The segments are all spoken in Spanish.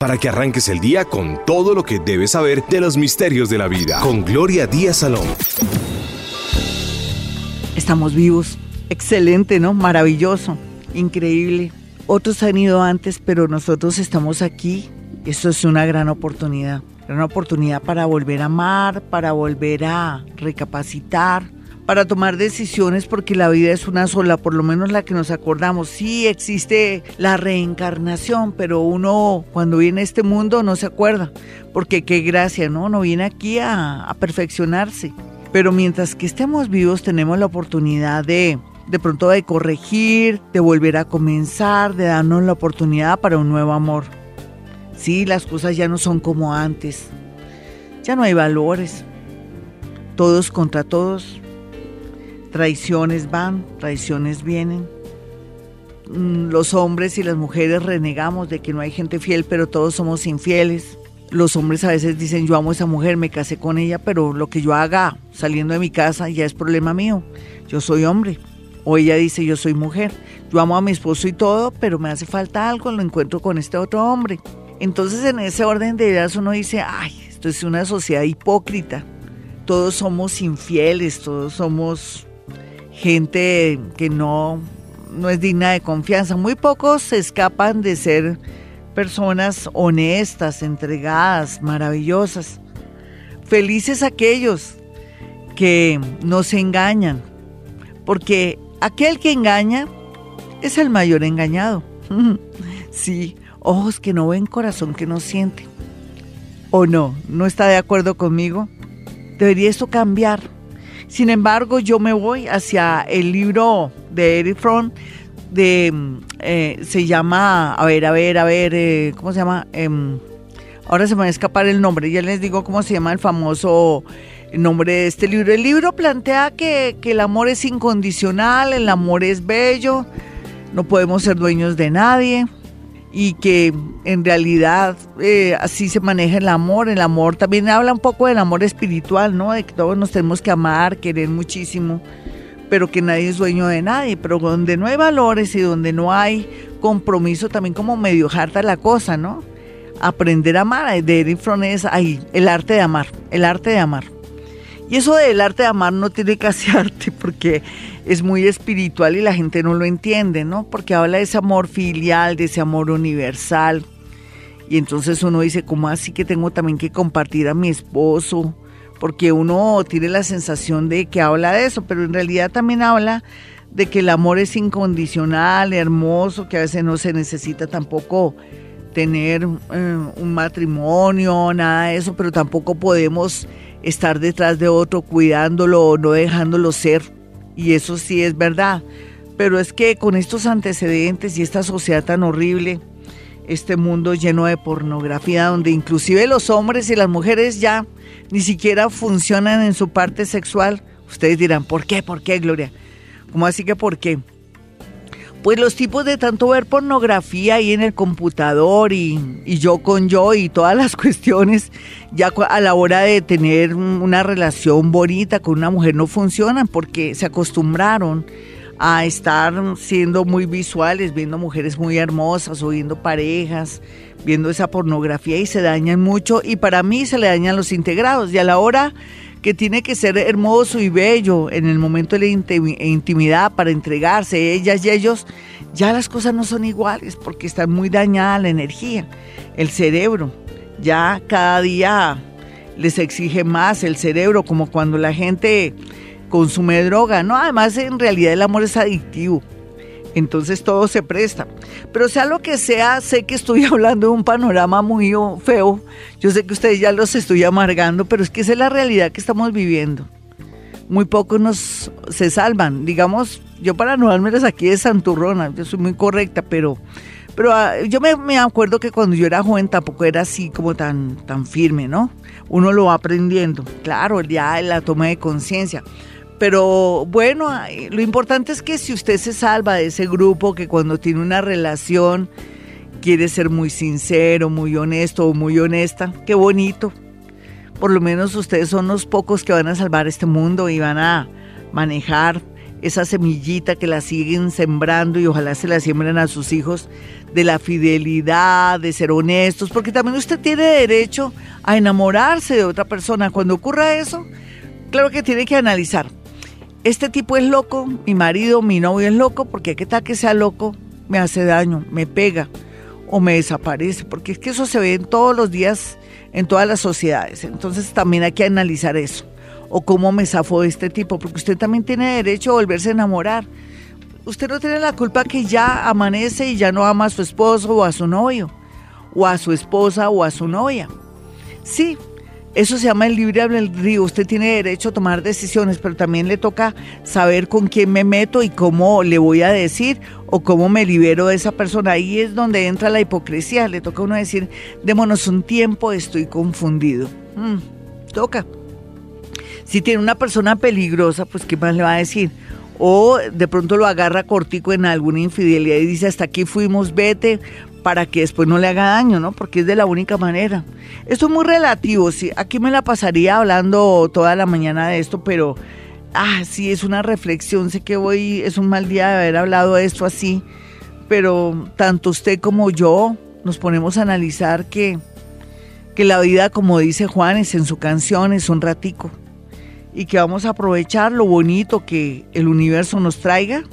para que arranques el día con todo lo que debes saber de los misterios de la vida. Con Gloria Díaz Salón. Estamos vivos. Excelente, ¿no? Maravilloso. Increíble. Otros han ido antes, pero nosotros estamos aquí. Esto es una gran oportunidad. Una oportunidad para volver a amar, para volver a recapacitar, para tomar decisiones porque la vida es una sola, por lo menos la que nos acordamos. Sí existe la reencarnación, pero uno cuando viene a este mundo no se acuerda, porque qué gracia, ¿no? No viene aquí a, perfeccionarse. Pero mientras que estemos vivos tenemos la oportunidad de de pronto de corregir, de volver a comenzar, de darnos la oportunidad para un nuevo amor. Sí, las cosas ya no son como antes. Ya no hay valores. Todos contra todos. Traiciones van, traiciones vienen. Mm, los hombres y las mujeres renegamos de que no hay gente fiel, pero todos somos infieles. Los hombres a veces dicen, yo amo a esa mujer, me casé con ella, pero lo que yo haga saliendo de mi casa ya es problema mío. Yo soy hombre. O ella dice, yo soy mujer. Yo amo a mi esposo y todo, pero me hace falta algo, lo encuentro con este otro hombre. Entonces en ese orden de ideas uno dice, ay, esto es una sociedad hipócrita. Todos somos infieles, todos somos gente que no, no es digna de confianza. Muy pocos se escapan de ser personas honestas, entregadas, maravillosas. Felices aquellos que no se engañan, porque aquel que engaña es el mayor engañado. sí, ojos que no ven, corazón que no siente. ¿O no? ¿No está de acuerdo conmigo? Debería esto cambiar sin embargo, yo me voy hacia el libro de Eric Fromm, de, eh, se llama, a ver, a ver, a ver, eh, ¿cómo se llama? Em, ahora se me va a escapar el nombre, ya les digo cómo se llama el famoso nombre de este libro. El libro plantea que, que el amor es incondicional, el amor es bello, no podemos ser dueños de nadie y que en realidad eh, así se maneja el amor. El amor también habla un poco del amor espiritual, ¿no? De que todos nos tenemos que amar, querer muchísimo, pero que nadie es dueño de nadie. Pero donde no hay valores y donde no hay compromiso, también como medio harta la cosa, ¿no? Aprender a amar, de Eric Fromm es ahí, el arte de amar, el arte de amar. Y eso del arte de amar no tiene casi arte porque es muy espiritual y la gente no lo entiende, ¿no? Porque habla de ese amor filial, de ese amor universal. Y entonces uno dice, ¿cómo así que tengo también que compartir a mi esposo? Porque uno tiene la sensación de que habla de eso, pero en realidad también habla de que el amor es incondicional, hermoso, que a veces no se necesita tampoco tener eh, un matrimonio, nada de eso, pero tampoco podemos estar detrás de otro cuidándolo o no dejándolo ser. Y eso sí es verdad. Pero es que con estos antecedentes y esta sociedad tan horrible, este mundo lleno de pornografía, donde inclusive los hombres y las mujeres ya ni siquiera funcionan en su parte sexual, ustedes dirán, ¿por qué? ¿Por qué, Gloria? ¿Cómo así que por qué? Pues los tipos de tanto ver pornografía ahí en el computador y, yo con yo y todas las cuestiones, ya a la hora de tener una relación bonita con una mujer no funcionan porque se acostumbraron a estar siendo muy visuales, viendo mujeres muy hermosas o viendo parejas, viendo esa pornografía y se dañan mucho y para mí se le dañan los integrados. Y a la hora que tiene que ser hermoso y bello en el momento de la intimidad para entregarse, ellas y ellos, ya las cosas no son iguales porque está muy dañada la energía, el cerebro. Ya cada día les exige más el cerebro, como cuando la gente consume droga, ¿no? Además, en realidad el amor es adictivo. Entonces todo se presta. Pero sea lo que sea, sé que estoy hablando de un panorama muy feo. Yo sé que ustedes ya los estoy amargando, pero es que esa es la realidad que estamos viviendo. Muy pocos nos se salvan. Digamos, yo para no darme aquí de santurrona, yo soy muy correcta, pero, pero ah, yo me, me, acuerdo que cuando yo era joven tampoco era así como tan, tan firme, ¿no? Uno lo va aprendiendo. Claro, ya la toma de conciencia. Pero bueno, lo importante es que si usted se salva de ese grupo que cuando tiene una relación quiere ser muy sincero, muy honesto o muy honesta, qué bonito. Por lo menos ustedes son los pocos que van a salvar este mundo y van a manejar esa semillita que la siguen sembrando y ojalá se la siembren a sus hijos de la fidelidad, de ser honestos, porque también usted tiene derecho a enamorarse de otra persona. Cuando ocurra eso, claro que tiene que analizar. Este tipo es loco, mi marido, mi novio es loco, porque qué tal que sea loco, me hace daño, me pega o me desaparece, porque es que eso se ve en todos los días, en todas las sociedades. Entonces también hay que analizar eso o cómo me zafó este tipo, porque usted también tiene derecho a volverse a enamorar. Usted no tiene la culpa que ya amanece y ya no ama a su esposo o a su novio, o a su esposa o a su novia. Sí, eso se llama el libre albedrío. Usted tiene derecho a tomar decisiones, pero también le toca saber con quién me meto y cómo le voy a decir o cómo me libero de esa persona. Ahí es donde entra la hipocresía. Le toca a uno decir, démonos un tiempo, estoy confundido. Mm, toca. Si tiene una persona peligrosa, pues ¿qué más le va a decir? O de pronto lo agarra cortico en alguna infidelidad y dice, hasta aquí fuimos, vete, para que después no le haga daño, ¿no? Porque es de la única manera. Esto es muy relativo, sí. Aquí me la pasaría hablando toda la mañana de esto, pero, ah, sí, es una reflexión. Sé que hoy es un mal día de haber hablado de esto así, pero tanto usted como yo nos ponemos a analizar que, que la vida, como dice Juanes en su canción, es un ratico y que vamos a aprovechar lo bonito que el universo nos traiga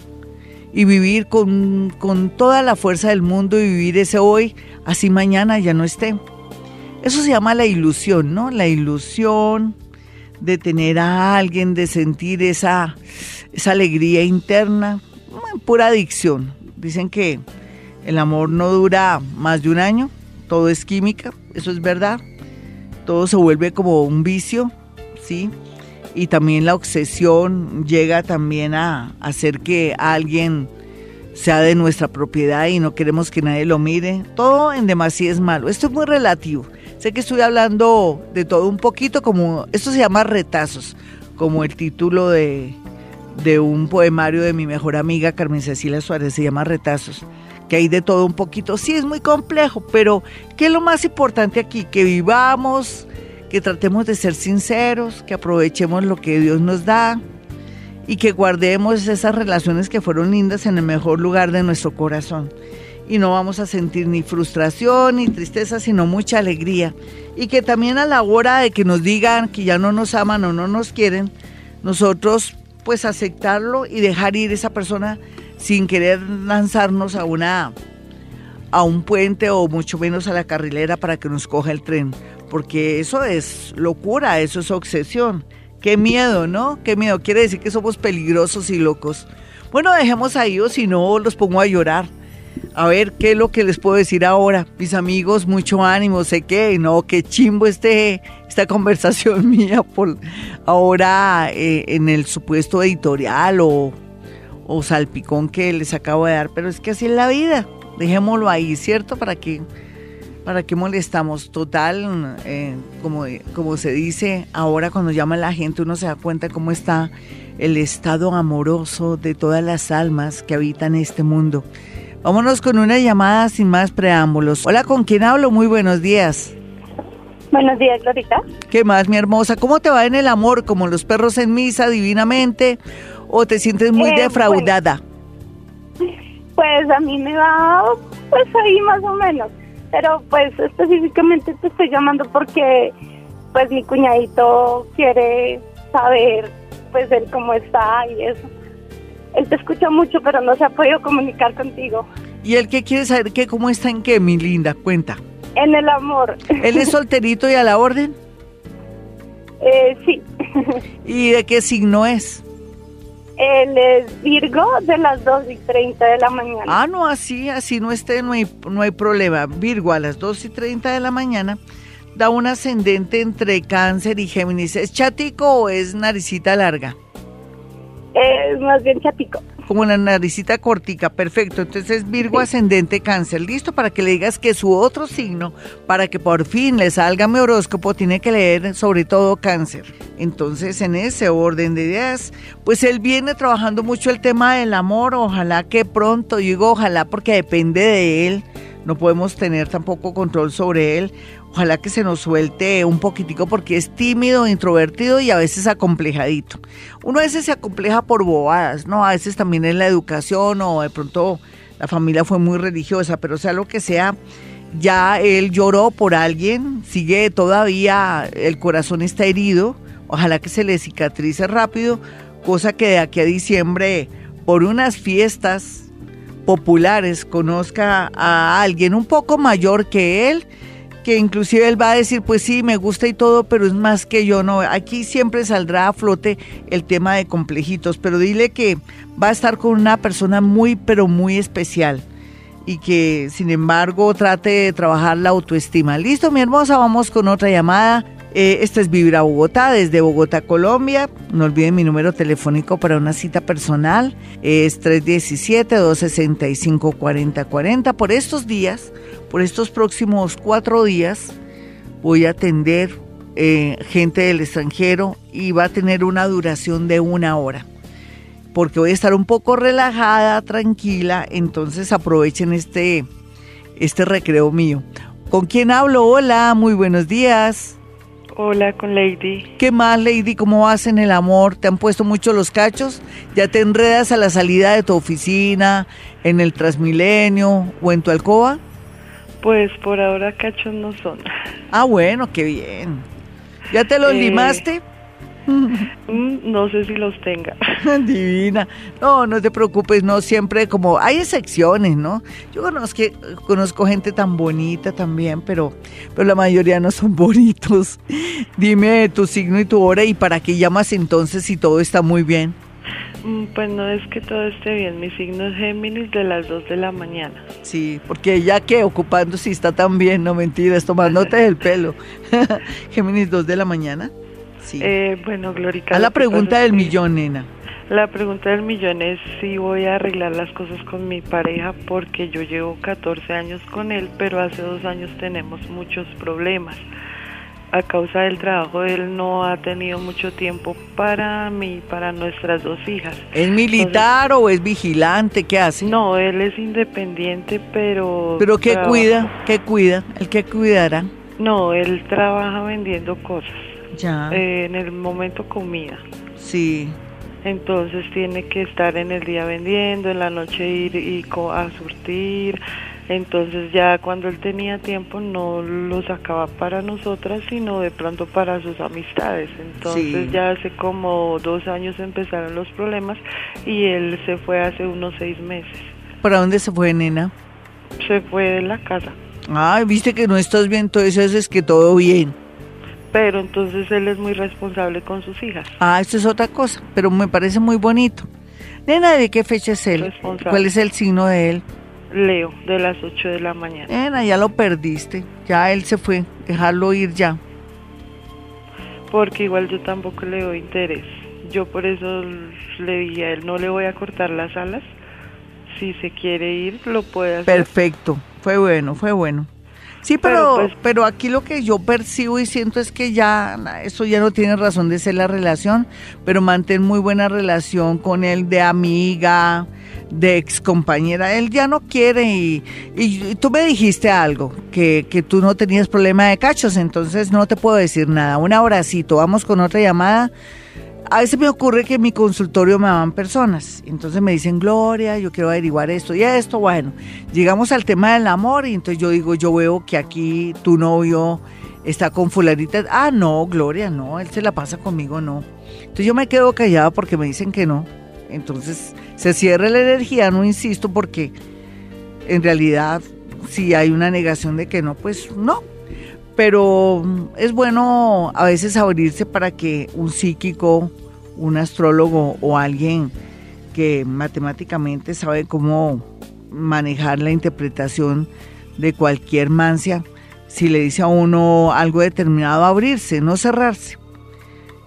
y vivir con, toda la fuerza del mundo y vivir ese hoy, así mañana ya no esté. Eso se llama la ilusión, ¿no? La ilusión de tener a alguien, de sentir esa, esa alegría interna, pura adicción. Dicen que el amor no dura más de un año, todo es química, eso es verdad. Todo se vuelve como un vicio, ¿sí? Y también la obsesión llega también a hacer que alguien sea de nuestra propiedad y no queremos que nadie lo mire. Todo en demasía es malo. Esto es muy relativo. Sé que estoy hablando de todo un poquito, como esto se llama retazos, como el título de, de un poemario de mi mejor amiga Carmen Cecilia Suárez, se llama Retazos, que hay de todo un poquito. Sí, es muy complejo, pero ¿qué es lo más importante aquí? Que vivamos que tratemos de ser sinceros, que aprovechemos lo que Dios nos da y que guardemos esas relaciones que fueron lindas en el mejor lugar de nuestro corazón. Y no vamos a sentir ni frustración ni tristeza, sino mucha alegría. Y que también a la hora de que nos digan que ya no nos aman o no nos quieren, nosotros pues aceptarlo y dejar ir esa persona sin querer lanzarnos a una a un puente o mucho menos a la carrilera para que nos coja el tren porque eso es locura, eso es obsesión. Qué miedo, ¿no? Qué miedo. Quiere decir que somos peligrosos y locos. Bueno, dejemos ahí o si no, los pongo a llorar. A ver, ¿qué es lo que les puedo decir ahora? Mis amigos, mucho ánimo, sé que, no, qué chimbo este, esta conversación mía por ahora eh, en el supuesto editorial o, o salpicón que les acabo de dar, pero es que así es la vida. Dejémoslo ahí, ¿cierto? Para que ¿Para qué molestamos? Total, eh, como, como se dice, ahora cuando llama la gente uno se da cuenta cómo está el estado amoroso de todas las almas que habitan este mundo. Vámonos con una llamada sin más preámbulos. Hola, ¿con quién hablo? Muy buenos días. Buenos días, Glorita. ¿Qué más, mi hermosa? ¿Cómo te va en el amor? ¿Como los perros en misa, divinamente? ¿O te sientes muy eh, defraudada? Pues, pues a mí me va, pues ahí más o menos pero pues específicamente te estoy llamando porque pues mi cuñadito quiere saber pues él cómo está y eso. Él te escucha mucho, pero no se ha podido comunicar contigo. ¿Y él qué quiere saber? ¿Qué, ¿Cómo está en qué, mi linda? Cuenta. En el amor. ¿Él es solterito y a la orden? Eh, sí. ¿Y de qué signo es? Él es Virgo de las 2 y 30 de la mañana. Ah, no, así, así no esté, no hay, no hay problema. Virgo a las 2 y 30 de la mañana da un ascendente entre cáncer y Géminis. ¿Es chatico o es naricita larga? Es más bien chatico como una naricita cortica, perfecto. Entonces Virgo ascendente cáncer, listo para que le digas que su otro signo, para que por fin le salga mi horóscopo, tiene que leer sobre todo cáncer. Entonces en ese orden de ideas, pues él viene trabajando mucho el tema del amor, ojalá que pronto, digo ojalá porque depende de él, no podemos tener tampoco control sobre él. Ojalá que se nos suelte un poquitico porque es tímido, introvertido y a veces acomplejadito. Uno a veces se acompleja por bobadas, ¿no? A veces también en la educación o de pronto la familia fue muy religiosa, pero sea lo que sea, ya él lloró por alguien, sigue todavía, el corazón está herido, ojalá que se le cicatrice rápido, cosa que de aquí a diciembre, por unas fiestas, populares conozca a alguien un poco mayor que él, que inclusive él va a decir, pues sí, me gusta y todo, pero es más que yo, no, aquí siempre saldrá a flote el tema de complejitos, pero dile que va a estar con una persona muy, pero muy especial y que sin embargo trate de trabajar la autoestima. Listo, mi hermosa, vamos con otra llamada. Eh, este es Vibra Bogotá, desde Bogotá, Colombia. No olviden mi número telefónico para una cita personal. Es 317-265-4040. Por estos días, por estos próximos cuatro días, voy a atender eh, gente del extranjero y va a tener una duración de una hora. Porque voy a estar un poco relajada, tranquila, entonces aprovechen este, este recreo mío. ¿Con quién hablo? Hola, muy buenos días. Hola, con Lady. ¿Qué más, Lady? ¿Cómo vas en el amor? ¿Te han puesto mucho los cachos? ¿Ya te enredas a la salida de tu oficina, en el Transmilenio o en tu alcoba? Pues por ahora cachos no son. Ah, bueno, qué bien. ¿Ya te los Eh, limaste? Mm, No sé si los tenga. Divina. No, no te preocupes, no siempre como hay excepciones, ¿no? Yo conozco, conozco gente tan bonita también, pero, pero la mayoría no son bonitos. Dime tu signo y tu hora y para qué llamas entonces si todo está muy bien. Mm, Pues no es que todo esté bien. Mi signo es Géminis de las 2 de la mañana. Sí, porque ya que ocupando si está tan bien, no mentiras, tomándote el pelo. Géminis 2 de la mañana. Sí. Eh, bueno, Glorica. a la pregunta del millón, nena. La pregunta del millón es si voy a arreglar las cosas con mi pareja porque yo llevo 14 años con él, pero hace dos años tenemos muchos problemas. A causa del trabajo, él no ha tenido mucho tiempo para mí, para nuestras dos hijas. ¿Es militar o es vigilante? ¿Qué hace? No, él es independiente, pero... ¿Pero qué trabaja- cuida? ¿Qué cuida? ¿El que cuidará? No, él trabaja vendiendo cosas. Ya. Eh, en el momento comida. sí. Entonces tiene que estar en el día vendiendo, en la noche ir y co- a surtir. Entonces ya cuando él tenía tiempo no lo sacaba para nosotras, sino de pronto para sus amistades. Entonces Sí. ya hace como dos años empezaron los problemas y él se fue hace unos seis meses. ¿Para dónde se fue, nena? Se fue de la casa. Ay, viste que no estás bien, entonces eso es que todo bien. Pero entonces él es muy responsable con sus hijas. Ah, eso es otra cosa, pero me parece muy bonito. Nena, ¿de qué fecha es él? ¿Cuál es el signo de él? Leo, de las 8 de la mañana. Nena, ya lo perdiste. Ya él se fue. Dejarlo ir ya. Porque igual yo tampoco le doy interés. Yo por eso le dije a él, no le voy a cortar las alas. Si se quiere ir, lo puede hacer. Perfecto. Fue bueno, fue bueno. Sí, pero, Pero, pero, pues- aquí lo que yo percibo y siento es que ya eso ya no tiene razón de ser la relación, pero mantén muy buena relación con él de amiga, de ex compañera. Él ya no quiere y, y- y tú me dijiste algo, que, que tú no tenías problema de cachos, entonces no te puedo decir nada. Un abracito, vamos con otra llamada. A veces me ocurre que en mi consultorio me van personas, entonces me dicen, Gloria, yo quiero averiguar esto y esto, bueno, llegamos al tema del amor y entonces yo digo, yo veo que aquí tu novio está con fulanita, ah, no, Gloria, no, él se la pasa conmigo, no. Entonces yo me quedo callada porque me dicen que no, entonces se cierra la energía, no insisto porque en realidad si hay una negación de que no, pues no, pero es bueno a veces abrirse para que un psíquico, un astrólogo o alguien que matemáticamente sabe cómo manejar la interpretación de cualquier mancia, si le dice a uno algo determinado, abrirse, no cerrarse.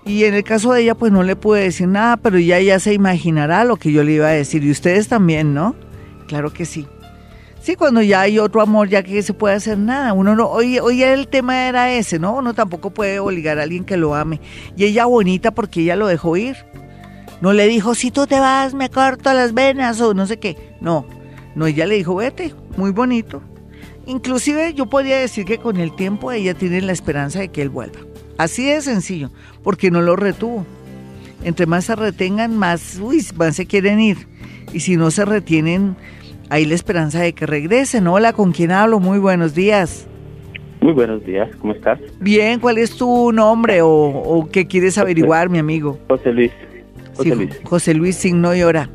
Y en el caso de ella, pues no le pude decir nada, pero ya ya se imaginará lo que yo le iba a decir. Y ustedes también, ¿no? Claro que sí. Sí, cuando ya hay otro amor, ya que se puede hacer nada. Uno no, hoy, hoy el tema era ese, ¿no? Uno tampoco puede obligar a alguien que lo ame. Y ella bonita porque ella lo dejó ir. No le dijo, si tú te vas, me corto las venas o no sé qué. No, no, ella le dijo, vete, muy bonito. Inclusive yo podría decir que con el tiempo ella tiene la esperanza de que él vuelva. Así de sencillo, porque no lo retuvo. Entre más se retengan, más, uy, más se quieren ir. Y si no se retienen, hay la esperanza de que regresen. Hola, ¿con quién hablo? Muy buenos días. Muy buenos días, ¿cómo estás? Bien, ¿cuál es tu nombre o, qué quieres averiguar, mi amigo? José Luis. José Luis. José Luis, signo y hora.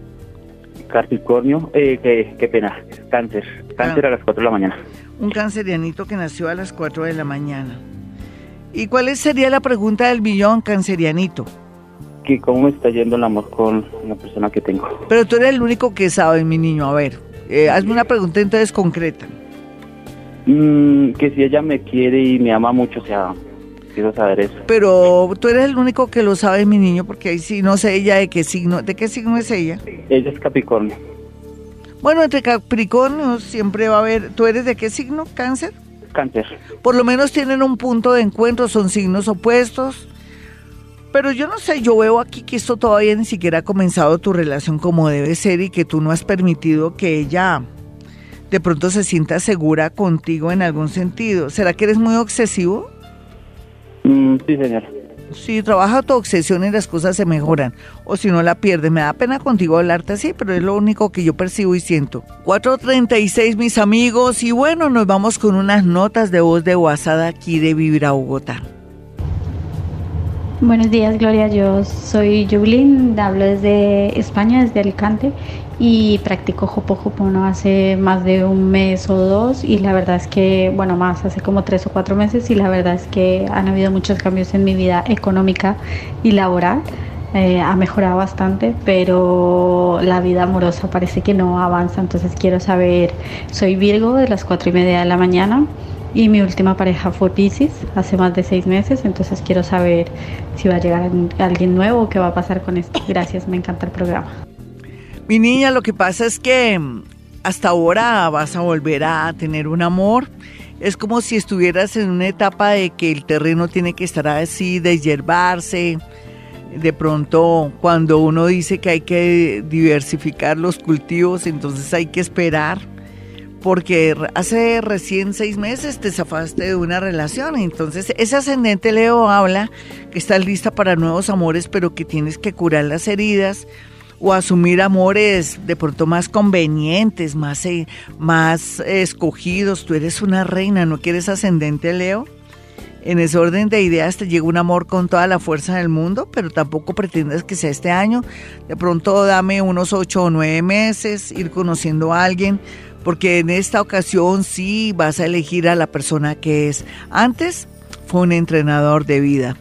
Capricornio, eh, qué, pena, cáncer, cáncer ah. a las 4 de la mañana. Un cancerianito que nació a las 4 de la mañana. ¿Y cuál sería la pregunta del millón, cancerianito? Que cómo me está yendo el amor con la persona que tengo. Pero tú eres el único que sabe, mi niño. A ver, eh, hazme una pregunta entonces concreta. Mm, que si ella me quiere y me ama mucho, o sea, quiero saber eso. Pero tú eres el único que lo sabe, mi niño, porque ahí sí no sé ella de qué signo, ¿de qué signo es ella? Ella es Capricornio. Bueno, entre Capricornio siempre va a haber, ¿tú eres de qué signo? ¿Cáncer? Cáncer. Por lo menos tienen un punto de encuentro, son signos opuestos. Pero yo no sé, yo veo aquí que esto todavía ni siquiera ha comenzado tu relación como debe ser y que tú no has permitido que ella de pronto se sienta segura contigo en algún sentido. ¿Será que eres muy obsesivo? Mm, sí, señora. Sí, trabaja tu obsesión y las cosas se mejoran. O si no la pierdes, me da pena contigo hablarte así, pero es lo único que yo percibo y siento. 4.36 mis amigos y bueno, nos vamos con unas notas de voz de WhatsApp aquí de Vivir a Bogotá. Buenos días, Gloria. Yo soy Jublin, hablo desde España, desde Alicante y practico Hoponopono hace más de un mes o dos y la verdad es que, bueno, más hace como tres o cuatro meses y la verdad es que han habido muchos cambios en mi vida económica y laboral. Eh, ha mejorado bastante, pero la vida amorosa parece que no avanza, entonces quiero saber, soy Virgo de las cuatro y media de la mañana y mi última pareja fue Pisces hace más de seis meses, entonces quiero saber si va a llegar alguien nuevo o qué va a pasar con esto. Gracias, me encanta el programa. Mi niña, lo que pasa es que mm, hasta ahora vas a volver a tener un amor. Es como si estuvieras en una etapa de que el terreno tiene que estar así, deshiervarse. De pronto, cuando uno dice que hay que diversificar los cultivos, entonces hay que esperar porque hace recién seis meses te zafaste de una relación. Entonces, ese ascendente Leo habla que estás lista para nuevos amores, pero que tienes que curar las heridas o asumir amores de pronto más convenientes, más, eh, más escogidos. Tú eres una reina, ¿no quieres ascendente Leo? En ese orden de ideas te llega un amor con toda la fuerza del mundo, pero tampoco pretendas que sea este año. De pronto dame unos ocho o nueve meses, ir conociendo a alguien, porque en esta ocasión sí vas a elegir a la persona que es. Antes fue un entrenador de vida.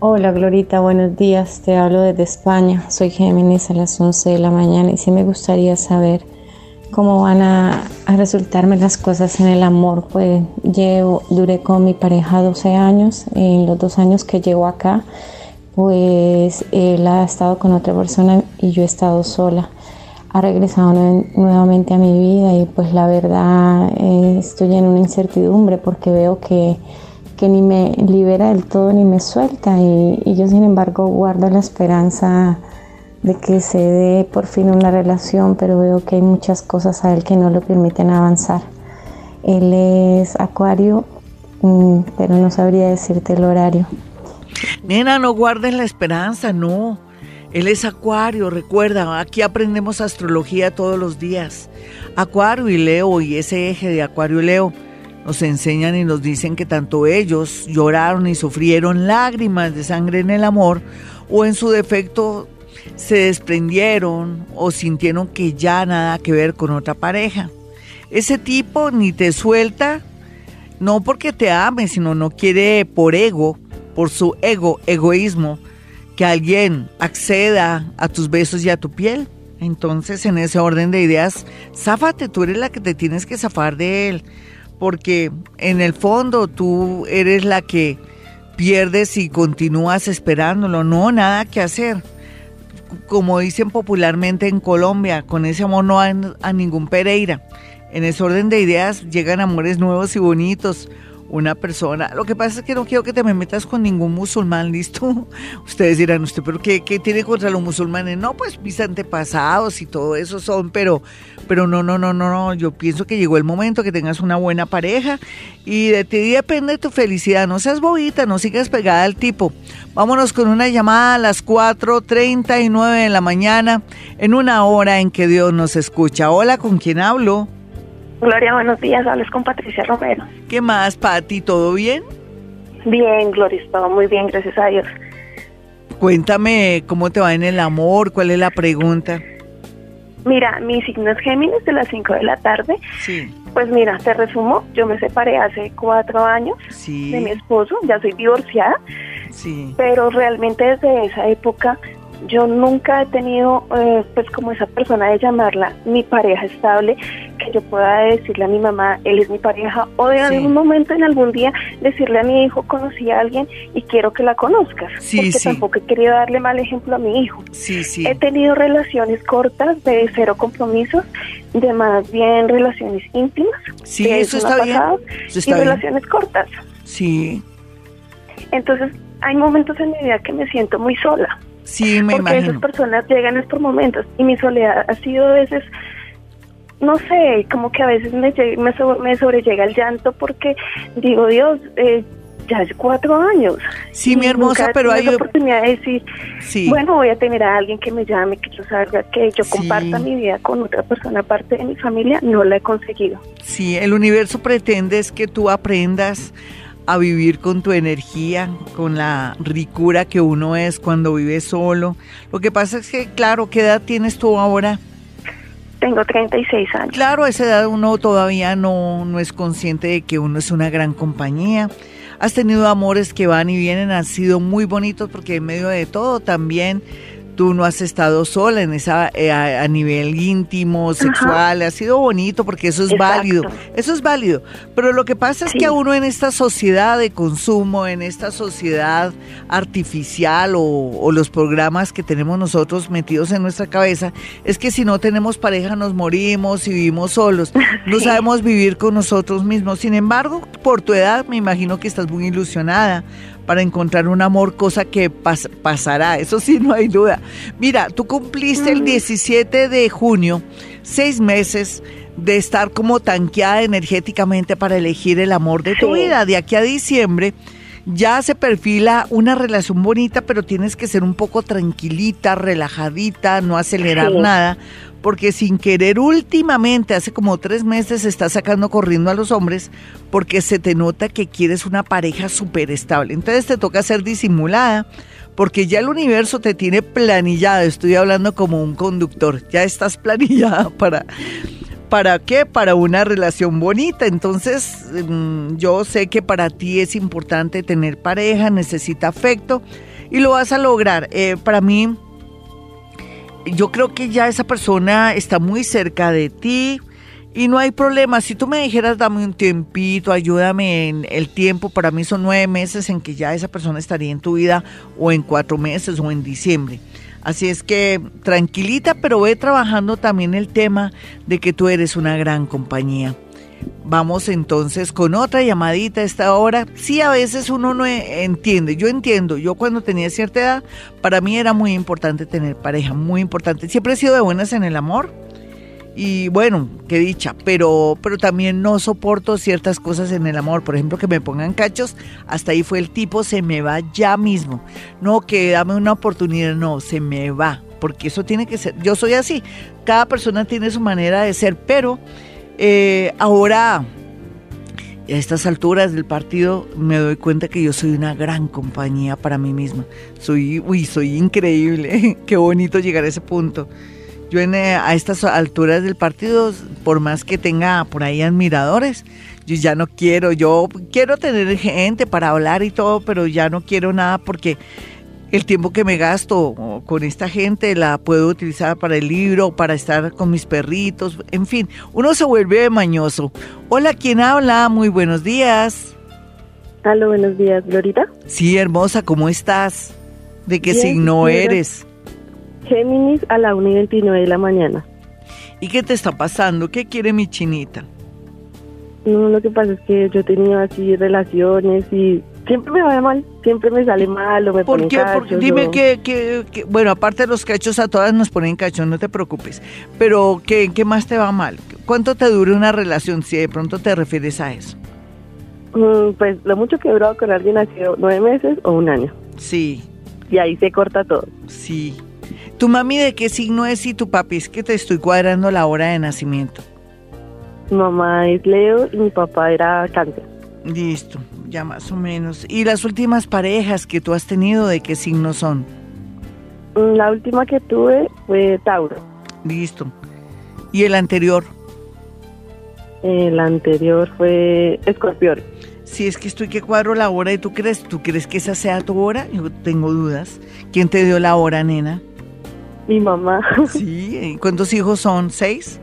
Hola Glorita, buenos días. Te hablo desde España. Soy Géminis a las 11 de la mañana y sí me gustaría saber cómo van a, resultarme las cosas en el amor. Pues llevo, duré con mi pareja 12 años. En los dos años que llevo acá, pues él ha estado con otra persona y yo he estado sola ha regresado nuevamente a mi vida y pues la verdad eh, estoy en una incertidumbre porque veo que, ni me libera del todo ni me suelta y, yo sin embargo guardo la esperanza de que se dé por fin una relación, pero veo que hay muchas cosas a él que no lo permiten avanzar. Él es acuario, mm, pero no sabría decirte el horario. Nena, no guardes la esperanza, no él es Acuario, recuerda, aquí aprendemos astrología todos los días. Acuario y Leo y ese eje de Acuario y Leo nos enseñan y nos dicen que tanto ellos lloraron y sufrieron lágrimas de sangre en el amor o en su defecto se desprendieron o sintieron que ya nada que ver con otra pareja. Ese tipo ni te suelta, no porque te ame, sino no quiere por ego, por su ego, egoísmo, que alguien acceda a tus besos y a tu piel. Entonces, en ese orden de ideas, záfate, tú eres la que te tienes que zafar de él, porque en el fondo tú eres la que pierdes y continúas esperándolo, no, nada que hacer. Como dicen popularmente en Colombia, con ese amor no hay a ningún Pereira. En ese orden de ideas llegan amores nuevos y bonitos, una persona. Lo que pasa es que no quiero que te me metas con ningún musulmán, ¿listo? Ustedes dirán, ¿usted pero qué, qué tiene contra los musulmanes? No, pues mis antepasados y todo eso son, pero, pero no, no, no, no, no. Yo pienso que llegó el momento que tengas una buena pareja y de ti depende tu felicidad. No seas bobita, no sigas pegada al tipo. Vámonos con una llamada a las 4.39 de la mañana, en una hora en que Dios nos escucha. Hola, ¿con quién hablo? Gloria, buenos días. Hables con Patricia Romero. ¿Qué más, Pati? ¿Todo bien? Bien, Gloria, todo muy bien, gracias a Dios. Cuéntame cómo te va en el amor, cuál es la pregunta. Mira, mi signo es Géminis de las 5 de la tarde. Sí. Pues mira, te resumo, yo me separé hace cuatro años Sí. de mi esposo, ya soy divorciada, Sí. pero realmente desde esa época yo nunca he tenido eh, pues como esa persona de llamarla mi pareja estable, que yo pueda decirle a mi mamá, él es mi pareja, o de Sí. algún momento en algún día decirle a mi hijo, conocí a alguien y quiero que la conozcas, Sí, porque sí. tampoco he querido darle mal ejemplo a mi hijo. Sí, sí. He tenido relaciones cortas de cero compromisos, de más bien relaciones íntimas. Sí, que eso no está ha bien. pasado, Eso y bien. relaciones cortas. Sí. Entonces, hay momentos en mi vida que me siento muy sola. Sí, me porque imagino. esas personas llegan es por momentos y mi soledad ha sido a veces no sé como que a veces me me, so- me sobrellega el llanto porque digo Dios eh, ya es cuatro años Sí, mi hermosa, pero hay- oportunidad de decir Sí. bueno voy a tener a alguien que me llame que yo salga que yo Sí. comparta mi vida con otra persona aparte de mi familia no la he conseguido Sí, el universo pretende es que tú aprendas a vivir con tu energía, con la ricura que uno es cuando vive solo. Lo que pasa es que, claro, ¿qué edad tienes tú ahora? tengo 36 años Claro, a esa edad uno todavía no, no es consciente de que uno es una gran compañía. Has tenido amores que van y vienen, han sido muy bonitos porque en medio de todo también tú no has estado sola en esa eh, a, a nivel íntimo, sexual, ha sido bonito porque eso es Exacto. válido, eso es válido. Pero lo que pasa es Sí. que a uno en esta sociedad de consumo, en esta sociedad artificial o, o los programas que tenemos nosotros metidos en nuestra cabeza, es que si no tenemos pareja nos morimos y vivimos solos. No Sí. sabemos vivir con nosotros mismos. Sin embargo, por tu edad me imagino que estás muy ilusionada para encontrar un amor, cosa que pas- pasará, eso sí, no hay duda. Mira, tú cumpliste el 17 de junio, seis meses de estar como tanqueada energéticamente para elegir el amor de tu Sí. vida. De aquí a diciembre ya se perfila una relación bonita, pero tienes que ser un poco tranquilita, relajadita, no acelerar Sí. nada, porque sin querer últimamente, hace como tres meses, estás sacando corriendo a los hombres porque se te nota que quieres una pareja súper estable. Entonces te toca ser disimulada. Porque ya el universo te tiene planillada, estoy hablando como un conductor, ya estás planillada para, ¿Para qué? Para una relación bonita. Entonces, mm, yo sé que para ti es importante tener pareja, necesita afecto y lo vas a lograr. Eh, para mí, yo creo que ya esa persona está muy cerca de ti y no hay problema. Si tú me dijeras, dame un tiempito, ayúdame en el tiempo, para mí son nueve meses en que ya esa persona estaría en tu vida o en cuatro meses o en diciembre. Así es que tranquilita, pero ve trabajando también el tema de que tú eres una gran compañía. Vamos entonces con otra llamadita a esta hora. Sí, a veces uno no e- entiende. Yo entiendo. Yo cuando tenía cierta edad, para mí era muy importante tener pareja, muy importante. Siempre he sido de buenas en el amor. Y bueno, qué dicha, pero, pero también no soporto ciertas cosas en el amor. Por ejemplo, que me pongan cachos, hasta ahí fue el tipo, se me va ya mismo. No, que dame una oportunidad, no, se me va. Porque eso tiene que ser, yo soy así. Cada persona tiene su manera de ser, pero eh, ahora, a estas alturas del partido, me doy cuenta que yo soy una gran compañía para mí misma. Soy, uy, soy increíble. Qué bonito llegar a ese punto. Yo eh, a estas alturas del partido, por más que tenga por ahí admiradores, yo ya no quiero, yo quiero tener gente para hablar y todo, pero ya no quiero nada porque el tiempo que me gasto con esta gente la puedo utilizar para el libro, para estar con mis perritos, en fin, uno se vuelve mañoso. Hola, ¿quién habla? Muy buenos días. Aló, buenos días, Glorita. Sí, hermosa, ¿cómo estás? ¿De qué Bien, signo señora. eres? Géminis a la 1 y 29 de la mañana. ¿Y qué te está pasando? ¿Qué quiere mi chinita? No, lo que pasa es que yo he tenido así relaciones y siempre me va mal, siempre me sale mal o me ¿Por ponen qué? cachos, Porque dime o- que, que, que- bueno, aparte de los cachos a todas nos ponen cachos, no te preocupes. Pero ¿qué, qué más te va mal? ¿Cuánto te dura una relación si de pronto te refieres a eso? Mm, Pues lo mucho que he durado con alguien ha sido nueve meses o un año. Sí, Y ahí se corta todo. sí. ¿Tu mami de qué signo es y tu papi? Es que te estoy cuadrando la hora de nacimiento. Mi mamá es Leo y mi papá era cáncer. Listo, ya más o menos. ¿Y las últimas parejas que tú has tenido de qué signo son? Mm, La última que tuve fue Tauro. Listo. ¿Y el anterior? El anterior fue Escorpión. Si es que estoy que cuadro la hora y tú crees, ¿tú crees que esa sea tu hora? Yo tengo dudas. ¿Quién te dio la hora, nena? Mi mamá, Sí. ¿y ¿Cuántos hijos son? ¿Seis?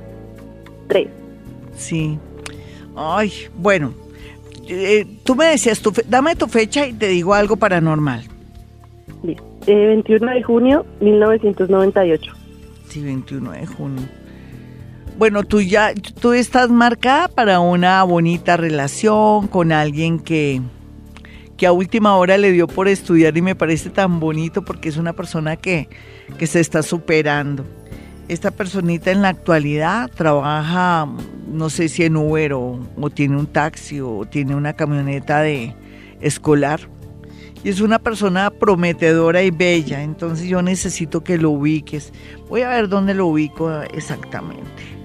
tres. Sí. Ay, bueno. Eh, tú me decías, tu fe- dame tu fecha y te digo algo paranormal. Listo. Eh, 21 de junio 1998. Sí, 21 de junio. Bueno, tú ya, tú estás marcada para una bonita relación con alguien que, que a última hora le dio por estudiar y me parece tan bonito porque es una persona que, que se está superando. Esta personita en la actualidad trabaja, no sé si en Uber o, o tiene un taxi o tiene una camioneta de escolar. Y es una persona prometedora y bella, entonces yo necesito que lo ubiques. Voy a ver dónde lo ubico exactamente.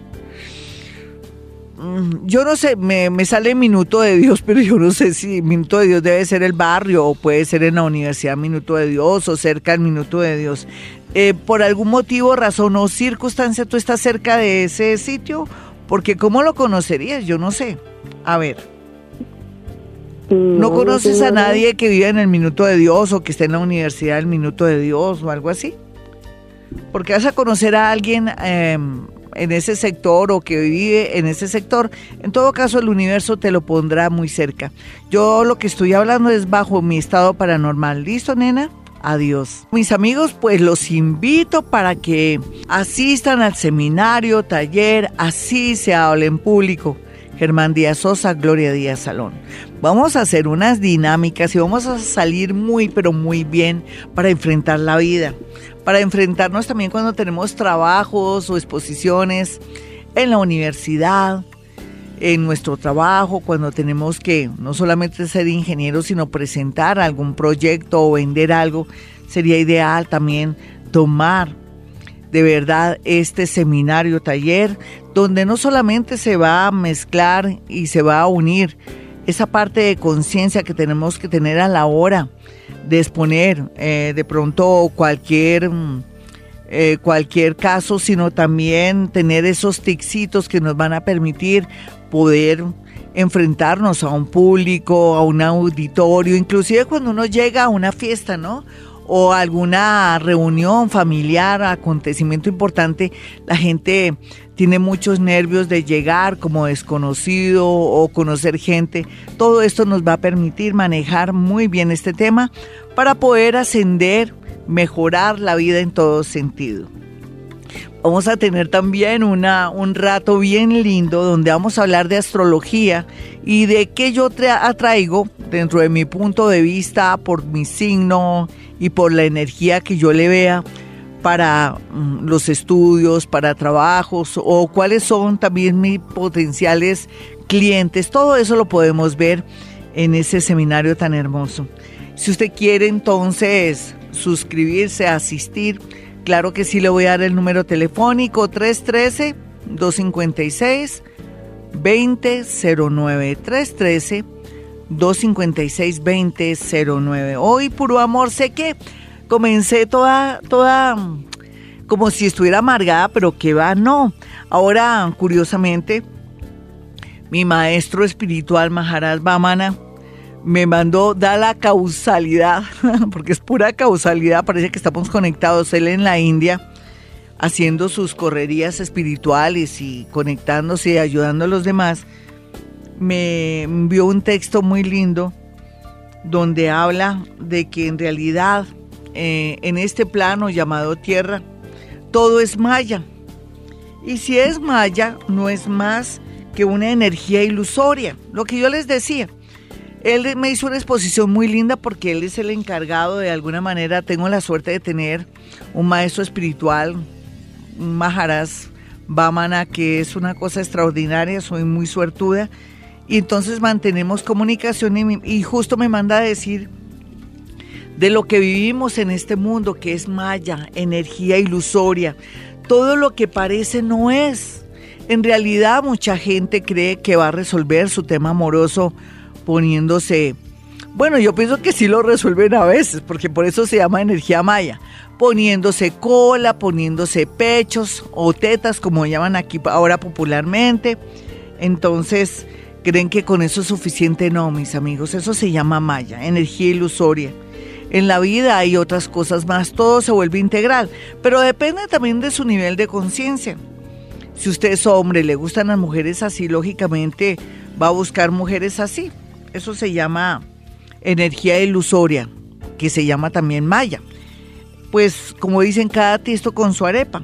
Mm, Yo no sé, me, me sale Minuto de Dios, pero yo no sé si Minuto de Dios debe ser el barrio o puede ser en la Universidad Minuto de Dios o cerca del Minuto de Dios. Eh, por algún motivo, razón o circunstancia, tú estás cerca de ese sitio, porque ¿cómo lo conocerías? Yo no sé. A ver. ¿No conoces a nadie que viva en el Minuto de Dios o que esté en la Universidad del Minuto de Dios o algo así? Porque vas a conocer a alguien eh, en ese sector o que vive en ese sector. En todo caso, el universo te lo pondrá muy cerca. Yo lo que estoy hablando es bajo mi estado paranormal. ¿Listo, nena? Adiós. Mis amigos, pues los invito para que asistan al seminario, taller, así se habla en público. Germán Díaz Sosa, Gloria Díaz Salón. Vamos a hacer unas dinámicas y vamos a salir muy, pero muy bien para enfrentar la vida, para enfrentarnos también cuando tenemos trabajos o exposiciones en la universidad, en nuestro trabajo, cuando tenemos que no solamente ser ingenieros, sino presentar algún proyecto o vender algo, sería ideal también tomar de verdad este seminario taller donde no solamente se va a mezclar y se va a unir esa parte de conciencia que tenemos que tener a la hora de exponer eh, de pronto cualquier mm, eh, cualquier caso, sino también tener esos ticsitos que nos van a permitir poder enfrentarnos a un público, a un auditorio, inclusive cuando uno llega a una fiesta, ¿no? o alguna reunión familiar, acontecimiento importante, la gente tiene muchos nervios de llegar como desconocido o conocer gente. Todo esto nos va a permitir manejar muy bien este tema para poder ascender, mejorar la vida en todo sentido. Vamos a tener también una, un rato bien lindo donde vamos a hablar de astrología y de qué yo tra- atraigo dentro de mi punto de vista por mi signo y por la energía que yo le vea para mm, los estudios, para trabajos o cuáles son también mis potenciales clientes. Todo eso lo podemos ver en ese seminario tan hermoso. Si usted quiere entonces suscribirse, asistir, claro que sí le voy a dar el número telefónico 313 256 2009 313 256-2009. Hoy, puro amor, sé que comencé toda, toda mm, como si estuviera amargada, pero que va, no. Ahora, curiosamente, mi maestro espiritual, Maharaj Vamana, me mandó, da la causalidad, porque es pura causalidad, parece que estamos conectados, él en la India, haciendo sus correrías espirituales y conectándose y ayudando a los demás me envió un texto muy lindo donde habla de que en realidad eh, en este plano llamado tierra todo es maya. Y si es maya, no es más que una energía ilusoria. Lo que yo les decía. Él me hizo una exposición muy linda porque él es el encargado de alguna manera. Tengo la suerte de tener un maestro espiritual, un Maharaj Bamana, que es una cosa extraordinaria. Soy muy suertuda. Y entonces mantenemos comunicación y, y justo me manda a decir de lo que vivimos en este mundo, que es maya, energía ilusoria. Todo lo que parece no es. En realidad mucha gente cree que va a resolver su tema amoroso poniéndose... Bueno, yo pienso que sí lo resuelven a veces, porque por eso se llama energía maya. Poniéndose cola, poniéndose pechos o tetas, como llaman aquí ahora popularmente. Entonces, creen que con eso es suficiente. No, mis amigos, eso se llama maya, energía ilusoria. En la vida hay otras cosas más, todo se vuelve integral, pero depende también de su nivel de conciencia. Si usted es hombre, le gustan las mujeres así, lógicamente va a buscar mujeres así. Eso se llama energía ilusoria, que se llama también maya. Pues como dicen, cada tiesto con su arepa.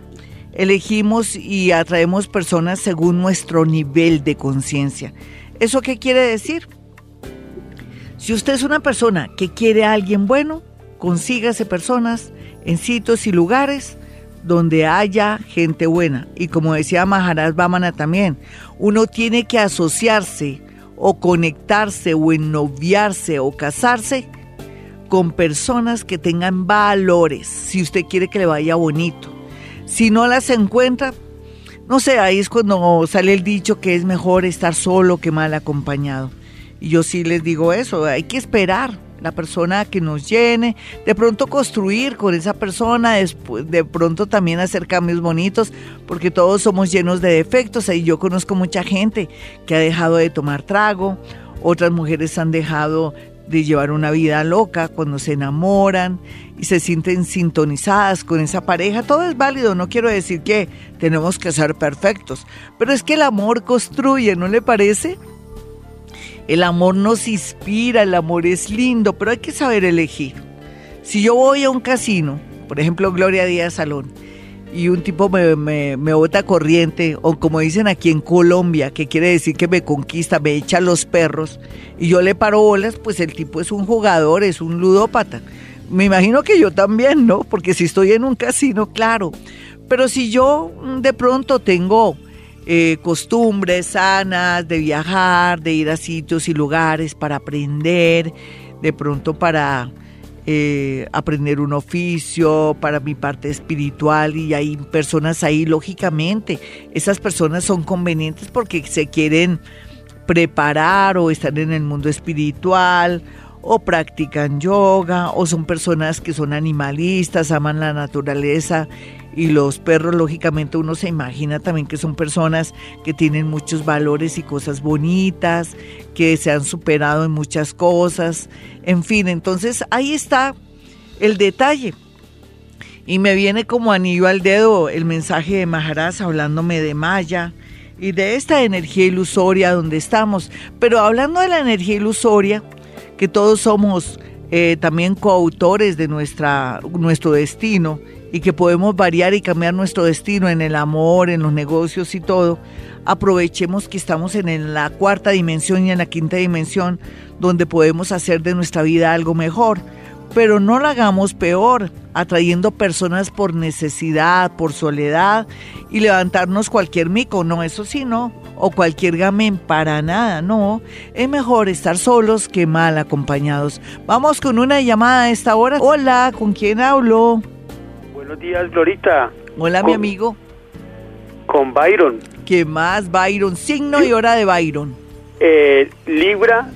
Elegimos y atraemos personas según nuestro nivel de conciencia. ¿Eso qué quiere decir? Si usted es una persona que quiere a alguien bueno, consígase personas en sitios y lugares donde haya gente buena. Y como decía Maharaj Bamana también, uno tiene que asociarse o conectarse o ennoviarse o casarse con personas que tengan valores, si usted quiere que le vaya bonito. Si no las encuentra, no sé, ahí es cuando sale el dicho que es mejor estar solo que mal acompañado. Y yo sí les digo eso, hay que esperar la persona que nos llene, de pronto construir con esa persona, de pronto también hacer cambios bonitos, porque todos somos llenos de defectos. Y yo conozco mucha gente que ha dejado de tomar trago, otras mujeres han dejado de llevar una vida loca cuando se enamoran y se sienten sintonizadas con esa pareja. Todo es válido, no quiero decir que tenemos que ser perfectos, pero es que el amor construye, ¿no le parece? El amor nos inspira, el amor es lindo, pero hay que saber elegir. Si yo voy a un casino, por ejemplo Gloria Díaz Salón, y un tipo me, me, bota corriente, o como dicen aquí en Colombia, que quiere decir que me conquista, me echa los perros, y yo le paro bolas, pues el tipo es un jugador, es un ludópata. Me imagino que yo también, ¿no? Porque si estoy en un casino, claro. Pero si yo de pronto tengo eh, costumbres sanas de viajar, de ir a sitios y lugares para aprender, de pronto para eh, aprender un oficio, para mi parte espiritual y hay personas ahí, lógicamente, esas personas son convenientes porque se quieren preparar o están en el mundo espiritual o practican yoga o son personas que son animalistas, aman la naturaleza y los perros, lógicamente uno se imagina también que son personas que tienen muchos valores y cosas bonitas, que se han superado en muchas cosas, en fin, entonces ahí está el detalle. Y me viene como anillo al dedo el mensaje de Maharaj hablándome de Maya y de esta energía ilusoria donde estamos. Pero hablando de la energía ilusoria, que todos somos eh, también coautores de nuestra, nuestro destino, y que podemos variar y cambiar nuestro destino en el amor, en los negocios y todo, aprovechemos que estamos en la cuarta dimensión y en la quinta dimensión donde podemos hacer de nuestra vida algo mejor. Pero no lo hagamos peor, atrayendo personas por necesidad, por soledad y levantarnos cualquier mico, no, eso sí, no, o cualquier gamen, para nada, no. Es mejor estar solos que mal acompañados. Vamos con una llamada a esta hora. Hola, ¿con quién hablo? Buenos días, Glorita. Hola, mi amigo. Con Byron. ¿Qué más, Byron? Signo y hora de Byron. Eh, Libra,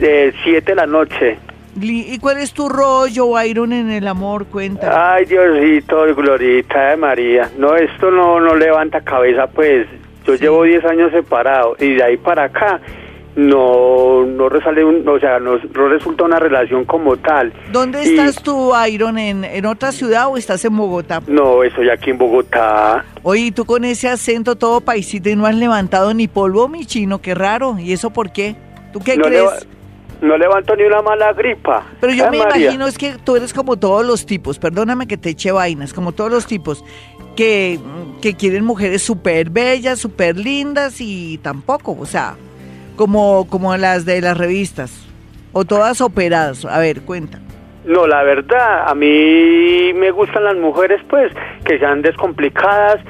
de 7 de la noche. ¿Y cuál es tu rollo, Byron, en el amor? Cuenta. Ay, Diosito, Glorita de María. No, esto no, no levanta cabeza, pues. Yo llevo 10 años separado y de ahí para acá no no resale un, o sea, no, resulta una relación como tal. ¿Dónde estás tú, Iron? ¿En, ¿En otra ciudad o estás en Bogotá? No, estoy aquí en Bogotá. Oye, tú con ese acento todo paisito y no has levantado ni polvo, mi chino, qué raro. ¿Y eso por qué? ¿Tú qué crees? no levanto ni una mala gripa. Pero yo me imagino es que tú eres como todos los tipos, perdóname que te eche vainas, como todos los tipos que, que quieren mujeres súper bellas, súper lindas y tampoco, o sea, como, como las de las revistas, o todas operadas. A ver, cuenta. No, la verdad, a mí me gustan las mujeres, pues, que sean descomplicadas.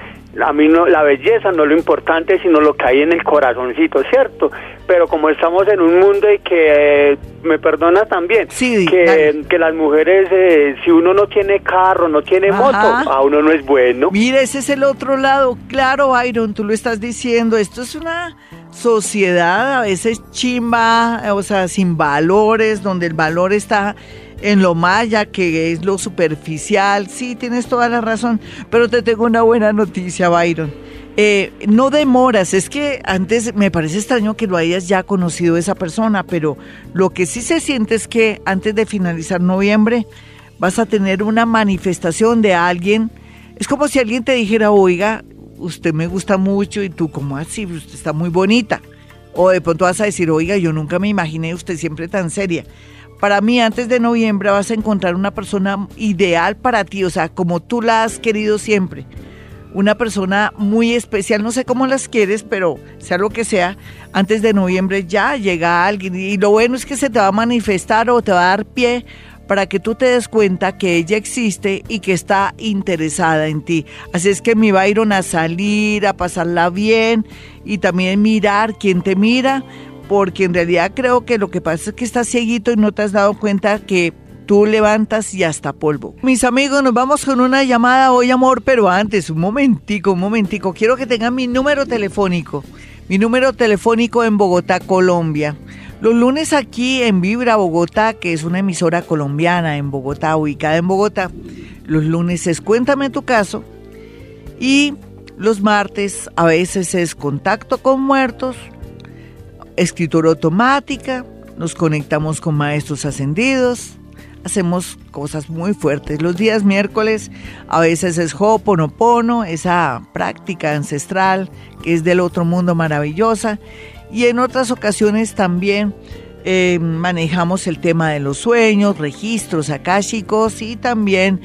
A mí no, la belleza no es lo importante, sino lo que hay en el corazoncito, ¿cierto? Pero como estamos en un mundo y que, eh, me perdona también, Sí, que, que las mujeres, eh, si uno no tiene carro, no tiene Ajá. moto, a uno no es bueno. Mira, ese es el otro lado. Claro, Byron, tú lo estás diciendo. Esto es una sociedad a veces chimba, o sea, sin valores, donde el valor está en lo maya, que es lo superficial. Sí, tienes toda la razón. Pero te tengo una buena noticia, Byron. Eh, no demoras, es que antes me parece extraño que lo hayas ya conocido esa persona, pero lo que sí se siente es que antes de finalizar noviembre vas a tener una manifestación de alguien. Es como si alguien te dijera, oiga, usted me gusta mucho y tú como así, usted está muy bonita. O de pronto vas a decir, oiga, yo nunca me imaginé usted siempre tan seria. Para mí, antes de noviembre vas a encontrar una persona ideal para ti, o sea, como tú la has querido siempre una persona muy especial, no sé cómo las quieres, pero sea lo que sea, antes de noviembre ya llega alguien y lo bueno es que se te va a manifestar o te va a dar pie para que tú te des cuenta que ella existe y que está interesada en ti. Así es que mi Byron a salir, a pasarla bien y también mirar quién te mira, porque en realidad creo que lo que pasa es que estás cieguito y no te has dado cuenta que tú levantas y hasta polvo. Mis amigos, nos vamos con una llamada hoy, amor, pero antes, un momentico, un momentico. Quiero que tengan mi número telefónico. Mi número telefónico en Bogotá, Colombia. Los lunes aquí en Vibra Bogotá, que es una emisora colombiana en Bogotá, ubicada en Bogotá. Los lunes es Cuéntame tu caso. Y los martes a veces es Contacto con Muertos, Escritura Automática, nos conectamos con maestros ascendidos, hacemos cosas muy fuertes. Los días miércoles a veces es Ho'oponopono, esa práctica ancestral que es del otro mundo maravillosa. Y en otras ocasiones también eh, manejamos el tema de los sueños, registros akáshicos y también